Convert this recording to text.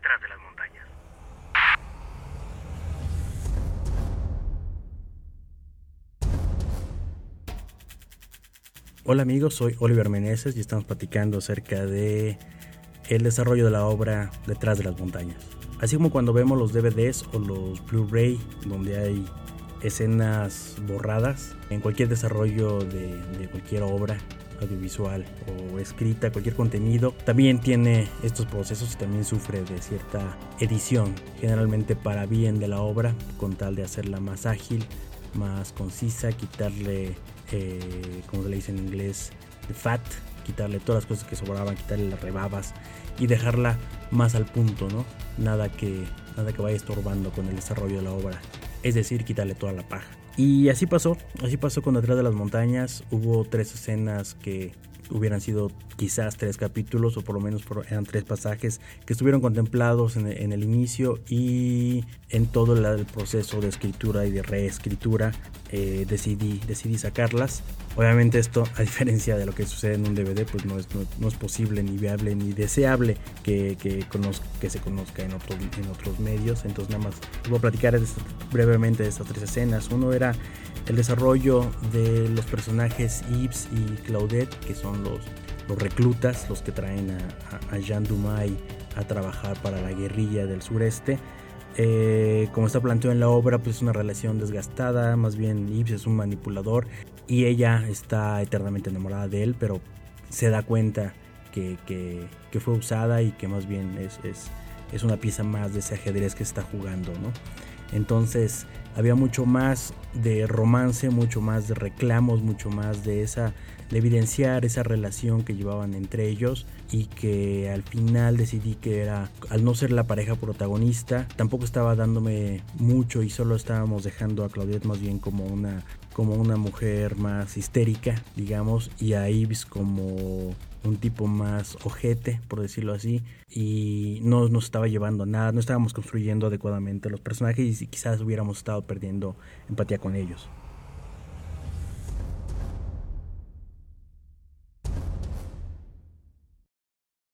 detrás de las montañas. Hola amigos, soy Oliver Meneses y estamos platicando acerca de el desarrollo de la obra Detrás de las montañas. Así como cuando vemos los DVDs o los Blu-ray donde hay escenas borradas en cualquier desarrollo de, de cualquier obra audiovisual o escrita, cualquier contenido, también tiene estos procesos y también sufre de cierta edición, generalmente para bien de la obra, con tal de hacerla más ágil, más concisa, quitarle, eh, como se le dice en inglés, the fat, quitarle todas las cosas que sobraban, quitarle las rebabas y dejarla más al punto, ¿no? Nada que, nada que vaya estorbando con el desarrollo de la obra. Es decir, quitarle toda la paja. Y así pasó, así pasó con Detrás de las Montañas. Hubo tres escenas que hubieran sido quizás tres capítulos o por lo menos eran tres pasajes que estuvieron contemplados en, el inicio y en todo el, proceso de escritura y de reescritura eh, decidí, decidí sacarlas. Obviamente esto, a diferencia de lo que sucede en un DVD, pues no es, no, es posible ni viable ni deseable que, que, que se conozca en, otros en otros medios. Entonces nada más voy a platicar brevemente de estas tres escenas. Uno era el desarrollo de los personajes Yves y Claudette, que son los, los reclutas, los que traen a, Jean Dumay a trabajar para la guerrilla del sureste. Eh, como está planteado en la obra, pues es una relación desgastada, más bien Yves es un manipulador y ella está eternamente enamorada de él, pero se da cuenta que, que, fue usada y que más bien es, es, es, una pieza más de ese ajedrez que está jugando, ¿no? Entonces había mucho más de romance, mucho más de reclamos, mucho más de esa de evidenciar esa relación que llevaban entre ellos y que al final decidí que era al no ser la pareja protagonista, tampoco estaba dándome mucho y solo estábamos dejando a Claudette más bien como una como una mujer más histérica, digamos, y a Ives como un tipo más ojete, por decirlo así, y no nos estaba llevando nada, no estábamos construyendo adecuadamente los personajes y quizás hubiéramos estado perdiendo empatía con ellos.